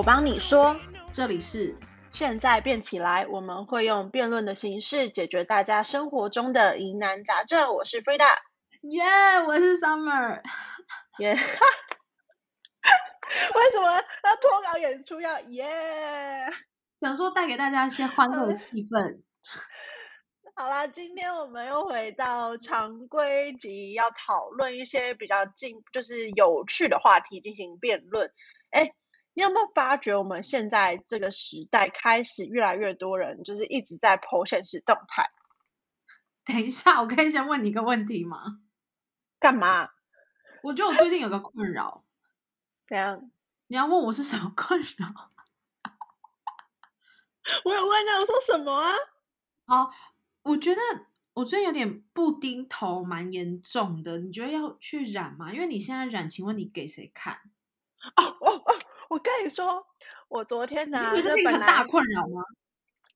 我帮你说。这里是现在变起来，我们会用辩论的形式解决大家生活中的疑难杂症。我是 Frida，耶我是 Summer。耶、为什么要脱稿演出要耶？想说带给大家一些欢乐气氛。好啦，今天我们又回到常规集，要讨论一些比较近，就是有趣的话题进行辩论。哎，你有没有发觉我们现在这个时代开始越来越多人就是一直在 po 现实动态？等一下，我可以先问你一个问题吗？干嘛？我觉得我最近有个困扰，怎样？你要问我是什么困扰？我有问啊，我说什么啊？哦，我觉得我最近有点布丁头，蛮严重的。你觉得要去染吗？因为你现在染，请问你给谁看？哦哦哦！我跟你说，我昨天呢，这是一个很大困扰吗？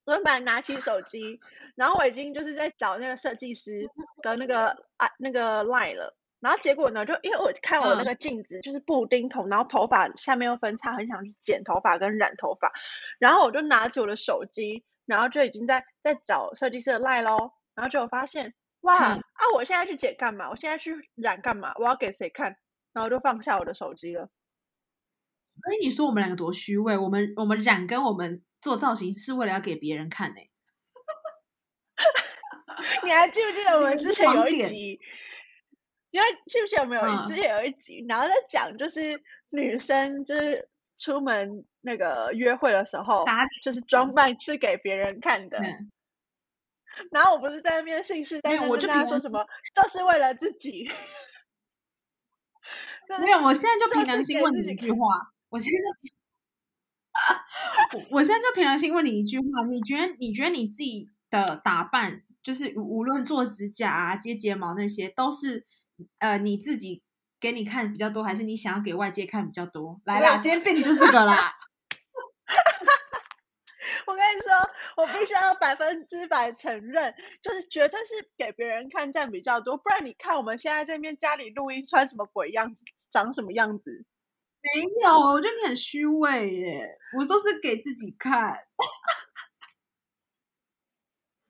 我本来拿起手机，然后我已经就是在找那个设计师的那个啊那个 line 了，然后结果呢，就因为我看我那个镜子就是布丁头，然后头发下面又分叉，很想去剪头发跟染头发，然后我就拿起我的手机，然后就已经在在找设计师的 line 咯，然后就发现哇啊，我现在去剪干嘛？我现在去染干嘛？我要给谁看？然后就放下我的手机了。所以你说我们两个多虚伪？我们我们染跟我们做造型是为了要给别人看呢、你还记不记得 我们之前有一集？因为记不记得我们有、嗯之前有一集，然后在讲就是女生就是出门那个约会的时候，打就是装扮是给别人看的。嗯 然后我不是在那边信誓旦旦跟我就凭良大家说什么，都是为了自己。没有，我现在就凭良心问你一句话，我现在就 我我现在就凭良心问你一句话，你觉得你觉得你自己的打扮，就是无无论做指甲啊、接睫毛那些，都是呃你自己给你看比较多，还是你想要给外界看比较多？来啦，今天辩题就这个啦。我跟你说，我必须要百分之百承认，就是绝对是给别人看占比较多，不然你看我们现在这边家里录音穿什么鬼样子，长什么样子。没有，我觉得你很虚伪耶，我都是给自己看。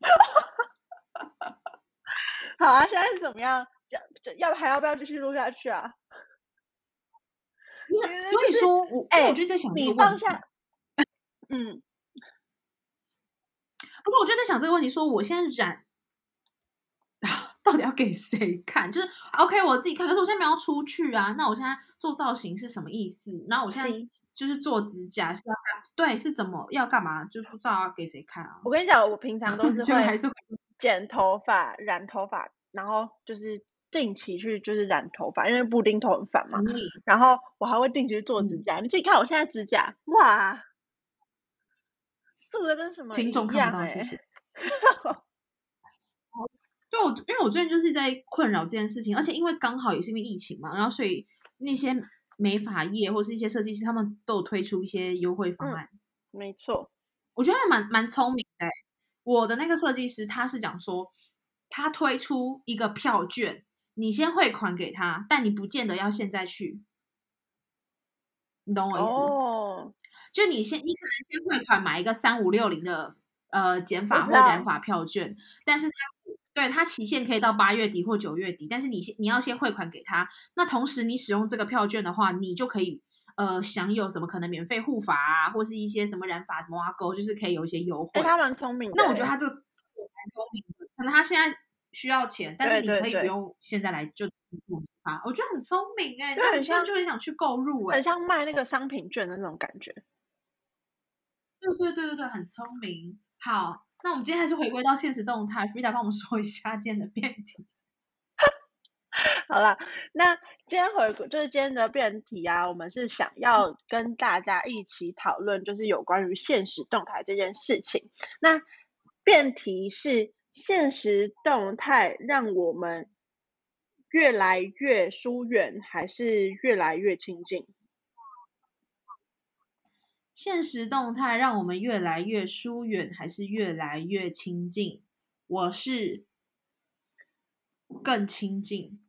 好啊，现在是怎么样？要就要还要不要继续录下去啊？所就是以说我，哎我就在想这你个问题放下，嗯，不是，我就在想这个问题，说我现在染，到底要给谁看？就是 OK，我自己看，可是我现在没有出去啊。那我现在做造型是什么意思？然后我现在就是做指甲是要干，对，是怎么要干嘛？就不知道要给谁看啊。我跟你讲，我平常都 是会就还是剪头发、染头发，然后就是定期去就是染头发，因为布丁头很烦嘛。然后我还会定期去做指嗯甲，你自己看我现在指甲，哇，素的跟什么听众一样看不到，哎、谢谢。对，我因为我最近就是在困扰这件事情，而且因为刚好也是因为疫情嘛，然后所以那些美发业或是一些设计师，他们都有推出一些优惠方嗯案。没错，我觉得还蛮蛮聪明的欸。我的那个设计师他是讲说，他推出一个票券，你先汇款给他，但你不见得要现在去，你懂我意思？哦，就你先，你可能先汇款买一个三五六零的呃减法或染发票券，但是它对它期限可以到八月底或九月底，但是你先你要先汇款给他，那同时你使用这个票券的话，你就可以呃享有什么可能免费护发啊，或是一些什么染发什么挖沟，就是可以有一些优惠。哎、他蛮聪明。那我觉得他这个这个蛮聪明的，可能他现在需要钱，但是你可以不用现在来就付他，我觉得很聪明哎、就很像就很想去购入哎、很像卖那个商品券的那种感觉。对对对对对，很聪明。好，那我们今天还是回归到现实动态，Frida 帮我们说一下今天的辩题。好啦，那今天回顾就是今天的辩题啊，我们是想要跟大家一起讨论，就是有关于现实动态这件事情。那辩题是现实动态让我们越来越疏远，还是越来越亲近？现实动态让我们越来越疏远，还是越来越亲近？我是更亲近。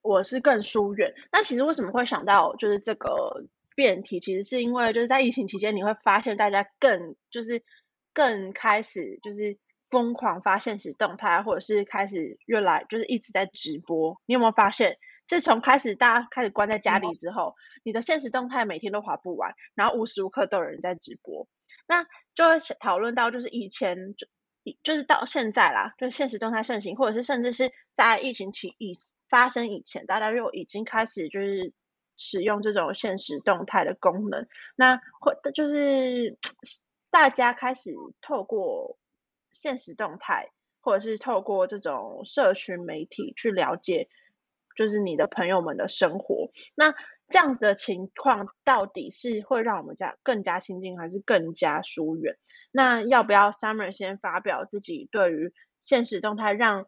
我是更疏远。那其实为什么会想到就是这个辩题，其实是因为就是在疫情期间，你会发现大家更就是更开始就是疯狂发现实动态，或者是开始越来就是一直在直播。你有没有发现，自从开始大家开始关在家里之后，你的现实动态每天都划不完，然后无时无刻都有人在直播，那就会讨论到就是以前就就是到现在啦，就是现实动态盛行，或者是甚至是在疫情期以发生以前，大家就已经开始就是使用这种现实动态的功能。那会就是大家开始透过现实动态，或者是透过这种社群媒体去了解，就是你的朋友们的生活。那这样子的情况到底是会让我们家更加亲近，还是更加疏远？那要不要 Summer 先发表自己对于现实动态让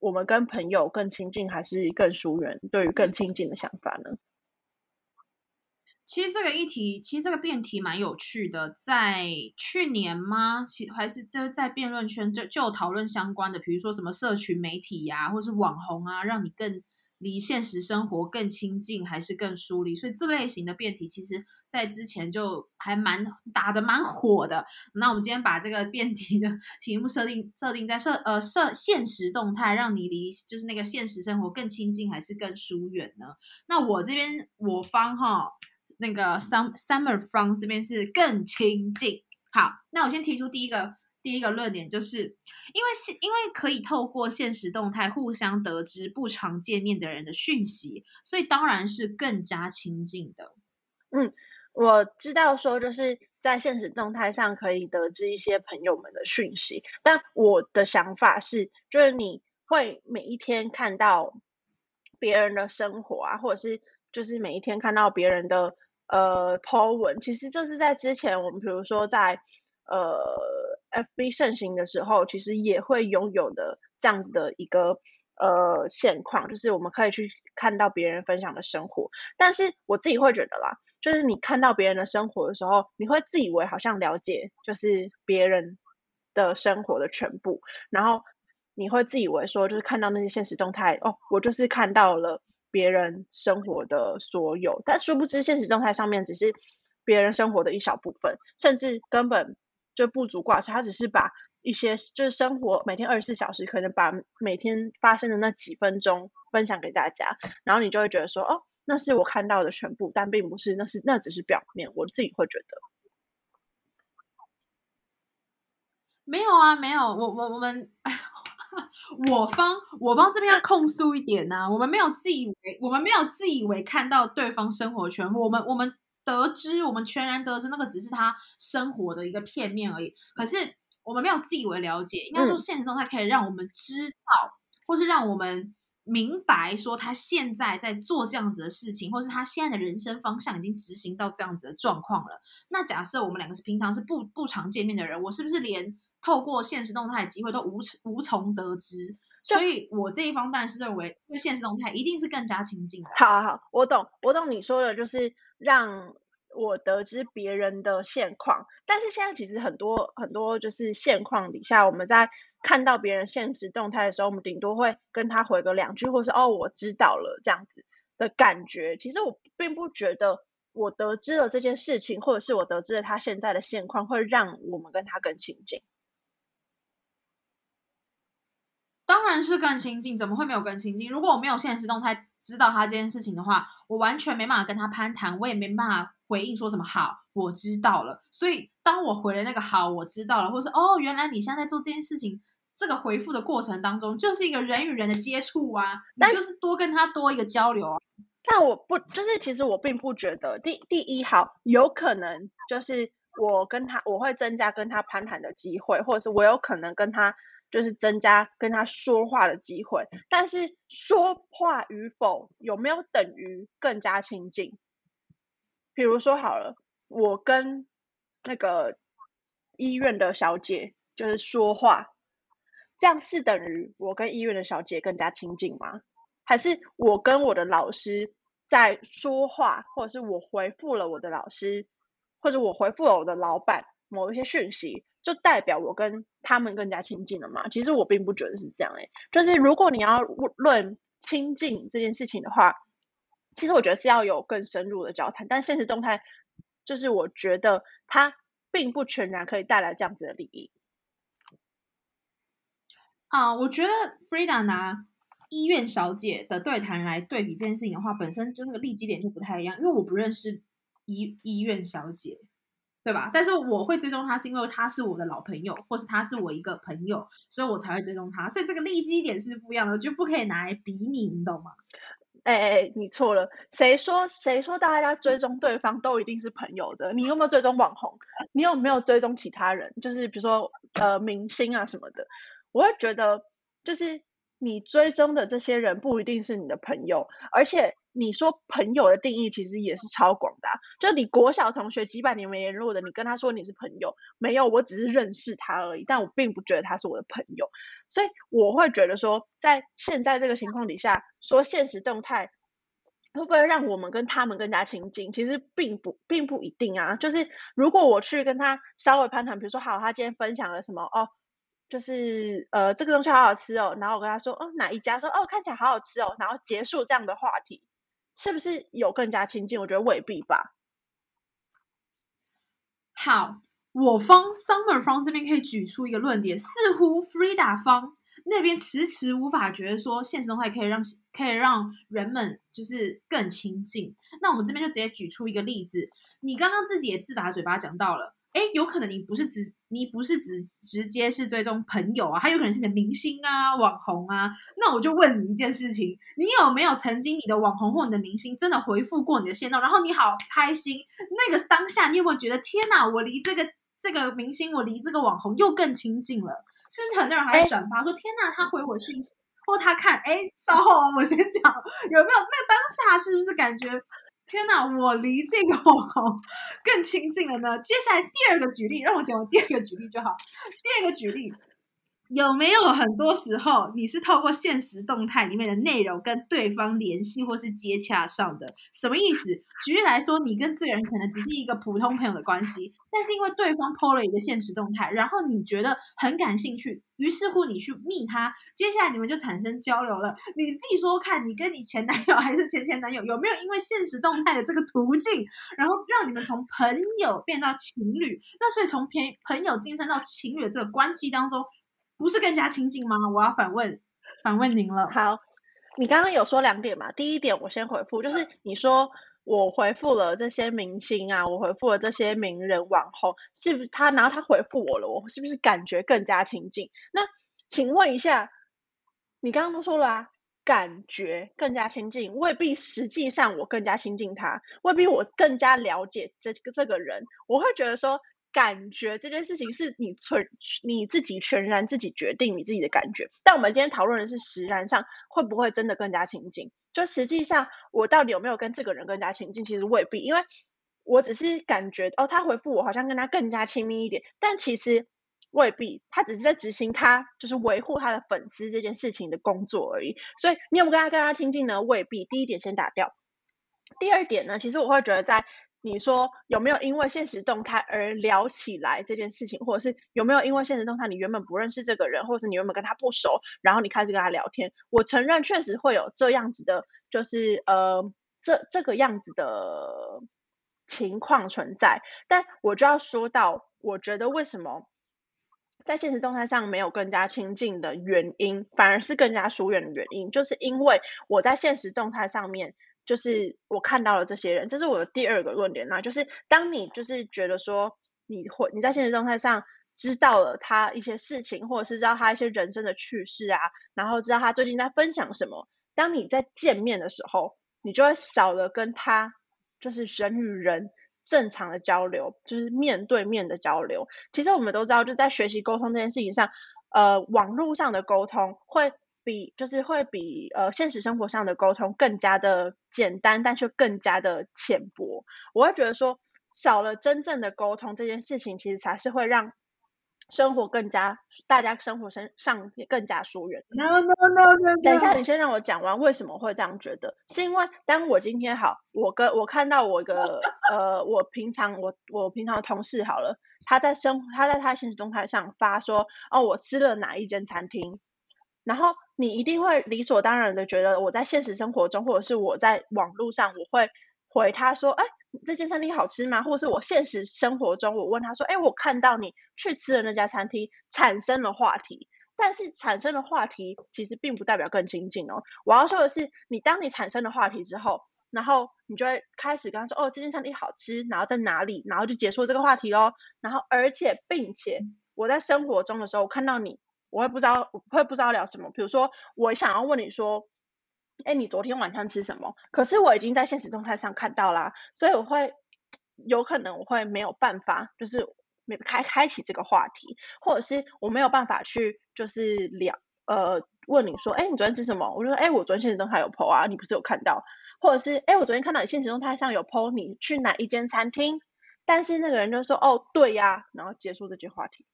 我们跟朋友更亲近，还是更疏远？对于更亲近的想法呢？其实这个议题，其实这个辩题蛮有趣的。在去年吗？其还是就在辩论圈就就讨论相关的，比如说什么社群媒体呀，或是网红啊，让你更。离现实生活更亲近还是更疏离？所以这类型的辩题，其实在之前就还蛮打的蛮火的。那我们今天把这个辩题的题目设定设定在设呃设现实动态，让你离就是那个现实生活更亲近还是更疏远呢？那我这边我方哈那个 Sum Summer from 这边是更亲近。好，那我先提出第一个。第一个论点就是，因为是因为可以透过现实动态互相得知不常见面的人的讯息，所以当然是更加亲近的。嗯，我知道说就是在现实动态上可以得知一些朋友们的讯息，但我的想法是，就是你会每一天看到别人的生活啊，或者是就是每一天看到别人的呃 po 文，其实这是在之前我们比如说在呃。FB 盛行的时候，其实也会拥有的这样子的一个呃现况，就是我们可以去看到别人分享的生活。但是我自己会觉得啦，就是你看到别人的生活的时候，你会自以为好像了解就是别人的生活的全部，然后你会自以为说，就是看到那些现实动态，哦，我就是看到了别人生活的所有。但殊不知，现实状态上面只是别人生活的一小部分，甚至根本。就不足挂齿，他只是把一些就是生活每天二十四小时，可能把每天发生的那几分钟分享给大家，然后你就会觉得说，哦，那是我看到的全部，但并不是，那是那只是表面，我自己会觉得。没有啊，没有，我我我们，我方我方这边要控诉一点呢，我们没有自以为，我们没有自以为看到对方生活全部，我们我们。得知我们全然得知那个只是他生活的一个片面而已，可是我们没有自以为了解，应该说现实中他可以让我们知道，或是让我们明白说他现在在做这样子的事情，或是他现在的人生方向已经执行到这样子的状况了。那假设我们两个是平常是不不常见面的人，我是不是连透过现实动态的机会都无无从得知？所以我这一方当然是认为，因为现实动态一定是更加亲近的。好好好，我懂，我懂你说的，就是让我得知别人的现况。但是现在其实很多很多就是现况底下，我们在看到别人现实动态的时候，我们顶多会跟他回个两句，或是哦我知道了这样子的感觉。其实我并不觉得我得知了这件事情，或者是我得知了他现在的现况，会让我们跟他更亲近。当然是更亲近，怎么会没有更亲近？如果我没有现实动态知道他这件事情的话，我完全没办法跟他攀谈，我也没办法回应说什么好，我知道了。所以当我回了那个好，我知道了，或者是哦，原来你现在在做这件事情，这个回复的过程当中，就是一个人与人的接触啊，你就是多跟他多一个交流啊。但我不，就是其实我并不觉得第第一好，有可能就是我跟他，我会增加跟他攀谈的机会，或者是我有可能跟他。就是增加跟他说话的机会，但是说话与否有没有等于更加亲近？比如说好了，我跟那个医院的小姐就是说话，这样是等于我跟医院的小姐更加亲近吗？还是我跟我的老师在说话，或者是我回复了我的老师，或者我回复了我的老板某一些讯息？就代表我跟他们更加亲近了嘛？其实我并不觉得是这样诶，就是如果你要论亲近这件事情的话，其实我觉得是要有更深入的交谈，但现实动态就是我觉得它并不全然可以带来这样子的利益。啊，我觉得 Frida 拿医院小姐的对谈来对比这件事情的话，本身就那个利基点就不太一样，因为我不认识医医院小姐，对吧？但是我会追踪他，是因为他是我的老朋友，或是他是我一个朋友，所以我才会追踪他。所以这个利基点是不一样的，就不可以拿来比拟，你懂吗？哎哎，你错了，谁说谁说大家追踪对方都一定是朋友的？你有没有追踪网红？你有没有追踪其他人？就是比如说呃明星啊什么的。我会觉得，就是你追踪的这些人不一定是你的朋友，而且你说朋友的定义其实也是超广的。就你国小同学几百年没联络的，你跟他说你是朋友，没有，我只是认识他而已，但我并不觉得他是我的朋友。所以我会觉得说，在现在这个情况底下，说现实动态会不会让我们跟他们更加亲近？其实并不，并不一定啊。就是如果我去跟他稍微攀谈，比如说，好，他今天分享了什么哦。就是呃，这个东西好好吃哦，然后我跟他说，哦，哪一家？说哦，看起来好好吃哦，然后结束这样的话题，是不是有更加亲近？我觉得未必吧。好，我方 Summer 方这边可以举出一个论点，似乎 Frida 方那边迟迟无法觉得说现实动态可以让可以让人们就是更亲近。那我们这边就直接举出一个例子，你刚刚自己也自打嘴巴讲到了。哎，有可能你不是直，你不是直直接是追踪朋友啊，还有可能是你的明星啊、网红啊。那我就问你一件事情，你有没有曾经你的网红或你的明星真的回复过你的线动，然后你好开心？那个当下你有没有觉得天哪，我离这个这个明星，我离这个网红又更亲近了？是不是很多人还在转发说天哪，他回我讯息，或他看哎，稍后我先讲有没有？那当下是不是感觉？天哪，我离这个网红更亲近了呢。接下来第二个举例，让我讲第二个举例就好。第二个举例。有没有很多时候你是透过现实动态里面的内容跟对方联系或是接洽上的？什么意思？举例来说，你跟这个人可能只是一个普通朋友的关系，但是因为对方 PO 了一个现实动态，然后你觉得很感兴趣，于是乎你去密他，接下来你们就产生交流了。你自己说看，你跟你前男友还是前前男友，有没有因为现实动态的这个途径，然后让你们从朋友变到情侣？那所以从朋朋友晋升到情侣的这个关系当中。不是更加亲近吗？我要反问，反问您了。好，你刚刚有说两点嘛？第一点我先回复，就是你说我回复了这些明星啊，我回复了这些名人网红，是不是他？然后他回复我了，我是不是感觉更加亲近？那请问一下，你刚刚都说了啊，感觉更加亲近，未必实际上我更加亲近他，未必我更加了解这个这个人，我会觉得说。感觉这件事情是你全你自己全然自己决定你自己的感觉，但我们今天讨论的是实然上会不会真的更加亲近？就实际上我到底有没有跟这个人更加亲近？其实未必，因为我只是感觉哦，他回复我好像跟他更加亲密一点，但其实未必，他只是在执行他就是维护他的粉丝这件事情的工作而已。所以你有没有跟他更加亲近呢？未必。第一点先打掉。第二点呢，其实我会觉得在。你说有没有因为现实动态而聊起来这件事情，或者是有没有因为现实动态你原本不认识这个人，或者是你原本跟他不熟，然后你开始跟他聊天？我承认确实会有这样子的，就是呃这这个样子的情况存在。但我就要说到，我觉得为什么在现实动态上没有更加亲近的原因，反而是更加疏远的原因，就是因为我在现实动态上面。就是我看到了这些人，这是我的第二个论点。那就是当你就是觉得说你会你在现实状态上知道了他一些事情，或者是知道他一些人生的趣事啊，然后知道他最近在分享什么。当你在见面的时候，你就会少了跟他就是人与人正常的交流，就是面对面的交流。其实我们都知道，就在学习沟通这件事情上，呃，网络上的沟通会。比就是会比呃现实生活上的沟通更加的简单，但却更加的浅薄。我会觉得说少了真正的沟通这件事情，其实才是会让生活更加大家生活身上更加疏远。No no no！等一下，你先让我讲完为什么会这样觉得？是因为当我今天好，我跟我看到我一个呃，我平常我我平常的同事好了，他在生他在他现实动态上发说哦，我吃了哪一间餐厅。然后你一定会理所当然的觉得我在现实生活中，或者是我在网络上，我会回他说，哎，这间餐厅好吃吗？或者是我现实生活中，我问他说，哎，我看到你去吃的那家餐厅，产生了话题。但是产生的话题其实并不代表更亲近哦。我要说的是，你当你产生了话题之后，然后你就会开始跟他说，哦，这间餐厅好吃，然后在哪里，然后就结束这个话题喽。然后而且并且我在生活中的时候，我看到你，我会不知道，我会不知道聊什么。比如说，我想要问你说，哎，你昨天晚上吃什么？可是我已经在现实动态上看到啦，所以我会有可能我会没有办法，就是。没开开启这个话题，或者是我没有办法去就是聊呃问你说，哎，你昨天吃什么？我就说，哎，我昨天现实中还有 PO 啊，你不是有看到？或者是，哎，我昨天看到你现实动态上有 PO 你去哪一间餐厅？但是那个人就说，哦，对呀，然后结束这句话题。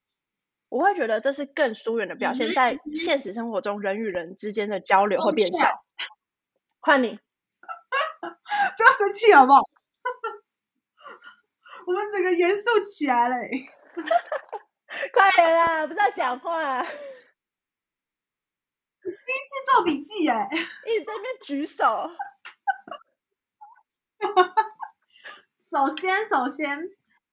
我会觉得这是更疏远的表现，在现实生活中人与人之间的交流会变少。换你，不要生气好不好？我们整个严肃起来了，快点啦！不是在讲话，第一次做笔记哎，一直在那边举手。首先，首先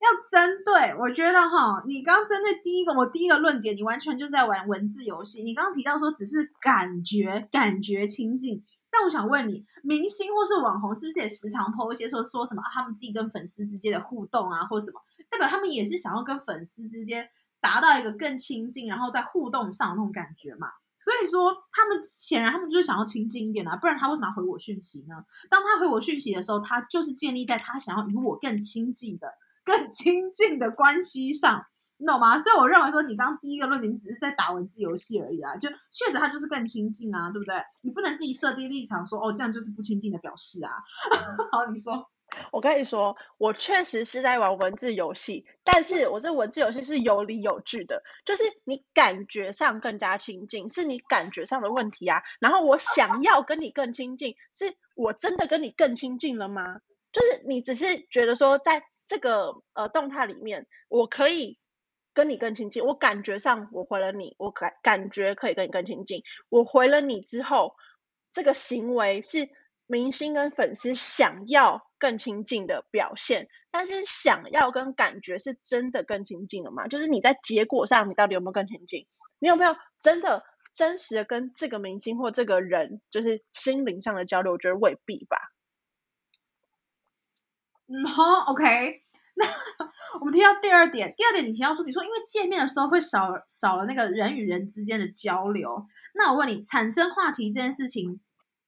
要针对，我觉得哈，你刚针对第一个，我第一个论点，你完全就在玩文字游戏。你刚刚提到说，只是感觉，感觉亲近。但我想问你，明星或是网红是不是也时常 po 一些说说什么他们自己跟粉丝之间的互动啊，或什么，代表他们也是想要跟粉丝之间达到一个更亲近，然后在互动上那种感觉嘛？所以说，他们显然他们就是想要亲近一点啊，不然他为什么要回我讯息呢？当他回我讯息的时候，他就是建立在他想要与我更亲近的、更亲近的关系上。你懂吗？所以我认为说，你刚第一个论点只是在打文字游戏而已啊，就确实他就是更亲近啊，对不对？你不能自己设定立场说，哦，这样就是不亲近的表示啊。好，你说，我跟你说，我确实是在玩文字游戏，但是我这文字游戏是有理有据的，就是你感觉上更加亲近，是你感觉上的问题啊。然后我想要跟你更亲近，是我真的跟你更亲近了吗？就是你只是觉得说，在这个呃动态里面，我可以。跟你更亲近，我感觉上我回了你，我感感觉可以跟你更亲近。我回了你之后，这个行为是明星跟粉丝想要更亲近的表现，但是想要跟感觉是真的更亲近了吗？就是你在结果上，你到底有没有更亲近？你有没有真的真实的跟这个明星或这个人，就是心灵上的交流？我觉得未必吧。嗯，好，OK。那我们提到第二点，第二点你提到说，你说因为见面的时候会少少了那个人与人之间的交流。那我问你，产生话题这件事情，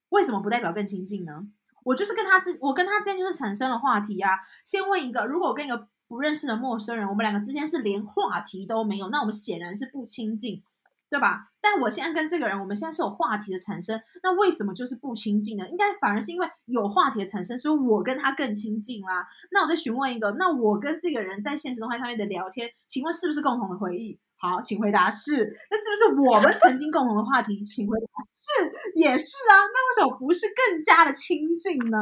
为什么不代表更亲近呢？我就是跟他之，我跟他之间就是产生了话题啊。先问一个，如果我跟一个不认识的陌生人，我们两个之间是连话题都没有，那我们显然是不亲近。对吧？但我现在跟这个人，我们现在是有话题的产生，那为什么就是不亲近呢？应该反而是因为有话题的产生，所以我跟他更亲近啦。那我再询问一个，那我跟这个人在现实动态上面的聊天，请问是不是共同的回忆？好，请回答是。那是不是我们曾经共同的话题？请回答是，也是啊。那为什么不是更加的亲近呢？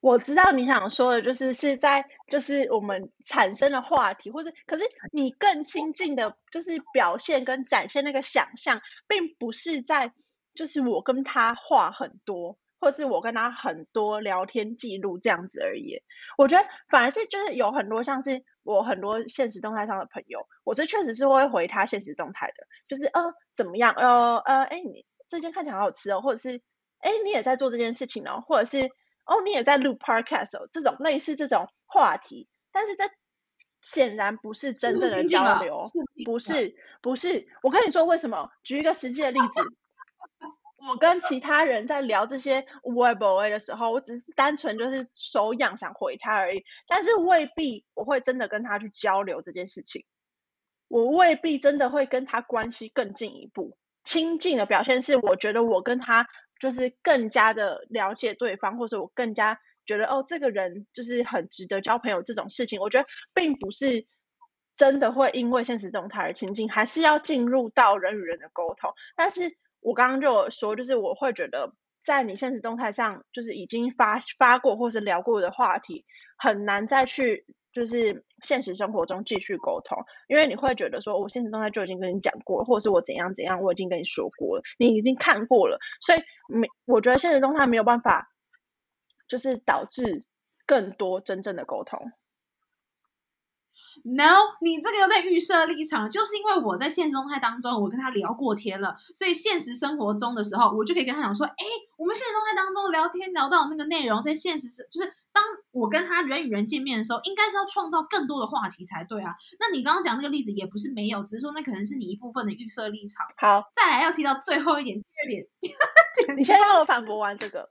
我知道你想说的，就是是在就是我们产生的话题，或是可是你更亲近的，就是表现跟展现那个想象，并不是在就是我跟他话很多，或是我跟他很多聊天记录这样子而已。我觉得反而是就是有很多像是我很多现实动态上的朋友，我是确实是会回他现实动态的，就是呃怎么样呃呃哎你这件看起来好好吃哦，或者是哎你也在做这件事情哦，或者是。哦，你也在录 podcast 哦，这种类似这种话题，但是这显然不是真正的交流，不是不是。我跟你说为什么？举一个实际的例子，我跟其他人在聊这些 web a 的时候，我只是单纯就是手痒想回他而已，但是未必我会真的跟他去交流这件事情，我未必真的会跟他关系更进一步。亲近的表现是，我觉得我跟他。就是更加的了解对方，或者我更加觉得哦，这个人就是很值得交朋友这种事情，我觉得并不是真的会因为现实动态而亲近，还是要进入到人与人的沟通。但是我刚刚就有说，就是我会觉得在你现实动态上，就是已经发发过或是聊过的话题，很难再去就是现实生活中继续沟通，因为你会觉得说，我现实状态就已经跟你讲过了，或者是我怎样怎样，我已经跟你说过了，你已经看过了，所以没，我觉得现实中态没有办法，就是导致更多真正的沟通。No，你这个又在预设立场，就是因为我在现实动态当中，我跟他聊过天了，所以现实生活中的时候，我就可以跟他讲说，哎，我们现实动态当中聊天聊到那个内容，在现实是就是当我跟他人与人见面的时候，应该是要创造更多的话题才对啊。那你刚刚讲那个例子也不是没有，只是说那可能是你一部分的预设立场。好，再来要提到最后一点，第二点，第二点，你先让我反驳完这个。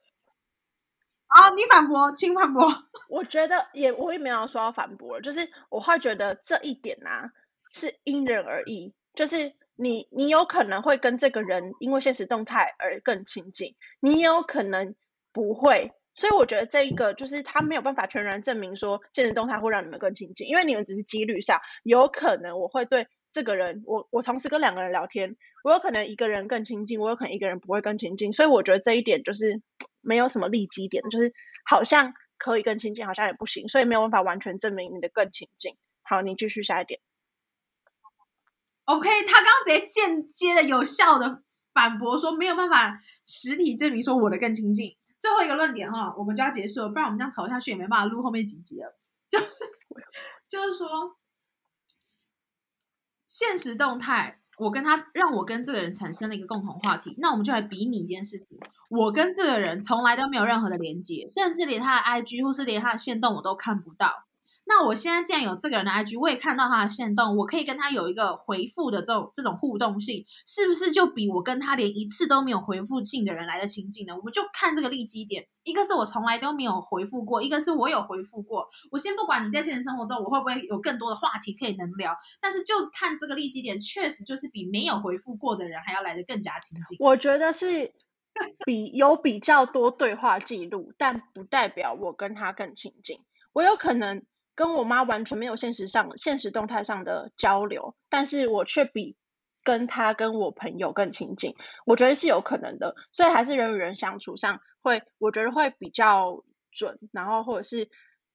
啊，你反驳，请反驳。我觉得也我也没有说要反驳，就是我会觉得这一点啊是因人而异，就是你你有可能会跟这个人因为现实动态而更亲近，你也有可能不会，所以我觉得这一个就是他没有办法全然证明说现实动态会让你们更亲近，因为你们只是几率上有可能我会对这个人，我我同时跟两个人聊天，我有可能一个人更亲近，我有可能一个人不会更亲近，所以我觉得这一点就是没有什么利基点，就是好像可以更亲近，好像也不行，所以没有办法完全证明你的更亲近。好，你继续下一点。OK，他刚刚直接间接的、有效的反驳说没有办法实体证明说我的更亲近。最后一个论点哈，我们就要结束了，不然我们这样吵下去也没办法录后面几集了。就是就是说，现实动态，我跟他让我跟这个人产生了一个共同话题，那我们就来比拟一件事情。我跟这个人从来都没有任何的连接，甚至连他的 IG 或是连他的线动我都看不到。那我现在既然有这个人的 IG，我也看到他的线动，我可以跟他有一个回复的这种这种互动性，是不是就比我跟他连一次都没有回复性的人来的亲近呢？我们就看这个利基点，一个是我从来都没有回复过，一个是我有回复过。我先不管你在现实生活中我会不会有更多的话题可以能聊，但是就看这个利基点，确实就是比没有回复过的人还要来的更加亲近。我觉得是比有比较多对话记录，但不代表我跟他更亲近。我有可能跟我妈完全没有现实上现实动态上的交流，但是我却比跟她跟我朋友更亲近。我觉得是有可能的，所以还是人与人相处上会，我觉得会比较准，然后或者是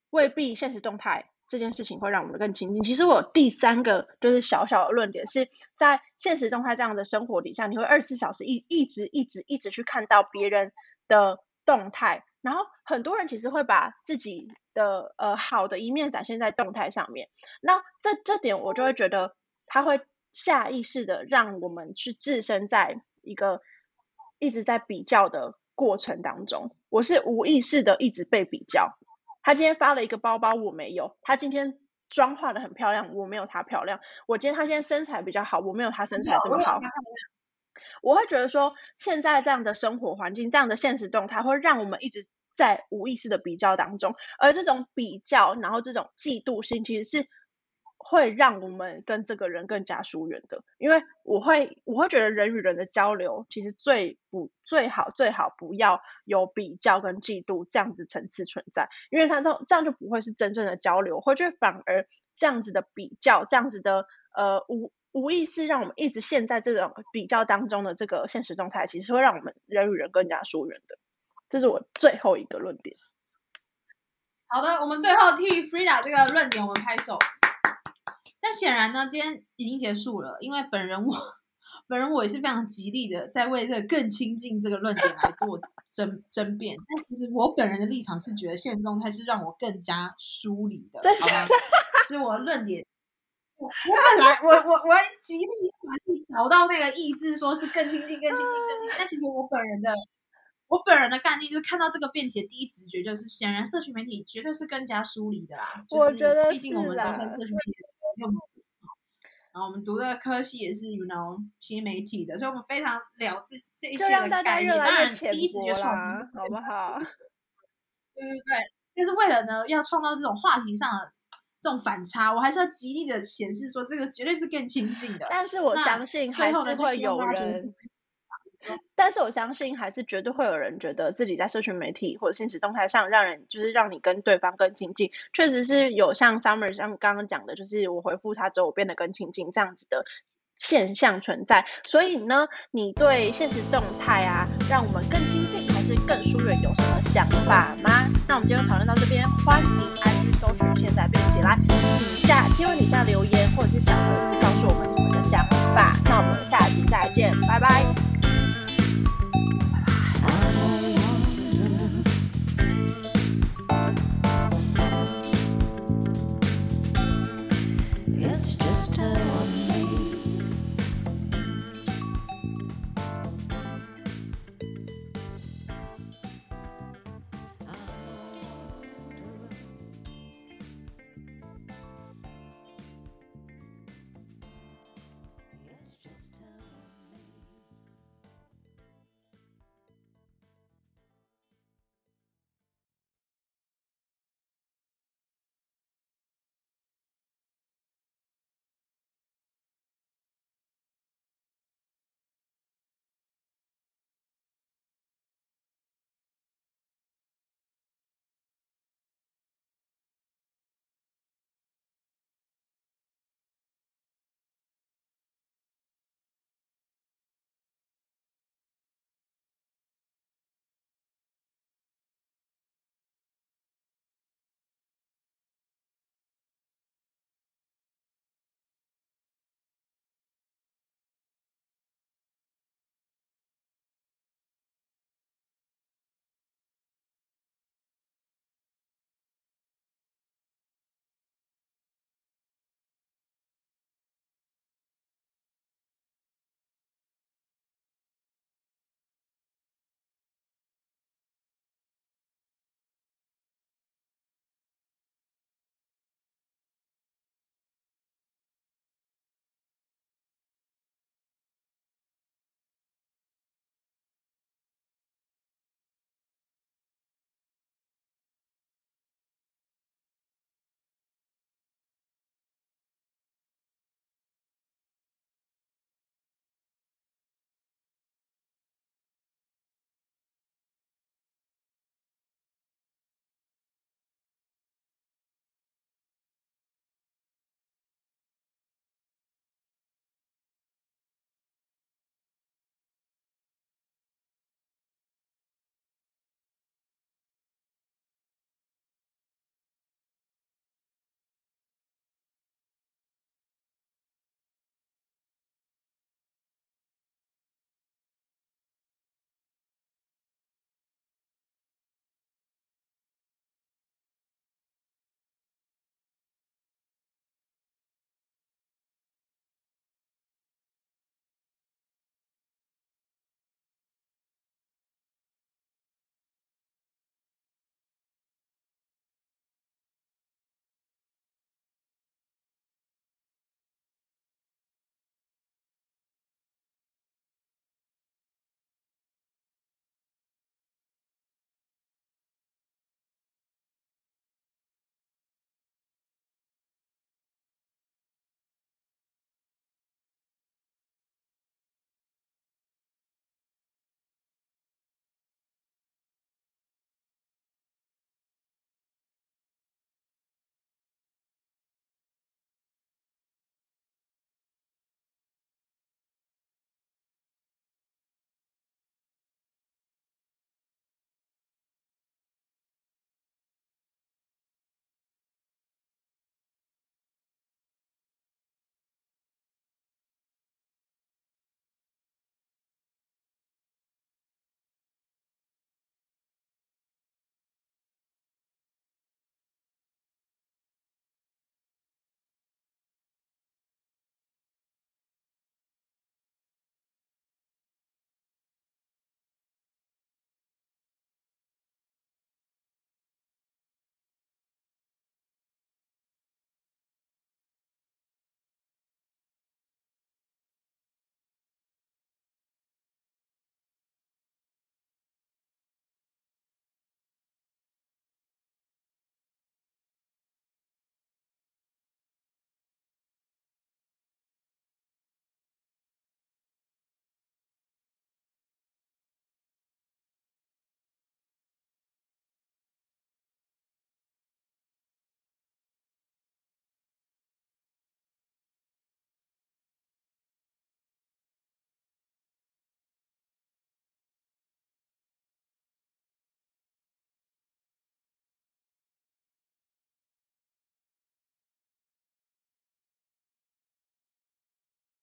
未必现实动态。这件事情会让我们更亲近。其实我第三个就是小小的论点是在现实动态这样的生活底下，你会二十四小时一一直一直一直去看到别人的动态，然后很多人其实会把自己的呃好的一面展现在动态上面。那这这点我就会觉得他会下意识的让我们去置身在一个一直在比较的过程当中。我是无意识的一直被比较。他今天发了一个包包，我没有；他今天妆化的很漂亮，我没有他漂亮。我今天他现在身材比较好，我没有他身材这么好。我会觉得说，现在这样的生活环境，这样的现实动态，会让我们一直在无意识的比较当中，而这种比较，然后这种嫉妒心，其实是会让我们跟这个人更加疏远的。因为我会，我会觉得人与人的交流，其实最不最好最好不要有比较跟嫉妒这样子层次存在，因为他这这样就不会是真正的交流，会觉得反而这样子的比较，这样子的呃无。无意识让我们一直陷在这种比较当中的这个现实动态，其实会让我们人与人更加疏远的。这是我最后一个论点。好的，我们最后替 Frida 这个论点我们拍手。但显然呢，今天已经结束了，因为本人我本人我也是非常极力的在为这个更亲近这个论点来做争争辩。但其实我本人的立场是觉得现实动态是让我更加疏离的，好吗？就是我的论点。我本来我我我极力把自己找到那个意志，说是更亲近、更亲近、更亲近。但其实我本人的我本人的概念，就是看到这个辩题的第一直觉就是，显然社群媒体绝对是更加疏离的啦。我觉得毕竟我们都算社群媒体的用户，然后我们读的科系也是 you know 新媒体的，所以我们非常了这这一些的概念。当然，第一直觉出来好不好？对 对对，就是为了呢，要创造这种话题上的。这种反差，我还是要极力的显示说，这个绝对是更亲近的。但是我相信还是会有人，但是我相信还是绝对会有人觉得自己在社群媒体或者现实动态上，让人就是让你跟对方更亲近。确实是有像 Summer 像刚刚讲的，就是我回复他之后，我变得更亲近这样子的现象存在。所以呢，你对现实动态啊，让我们更亲近还是更疏远，有什么想法吗？那我们今天讨论到这边，欢迎搜寻现在变起来，底下评论底下留言或者是小盒子告诉我们你们的想法。那我们下集再见，拜拜。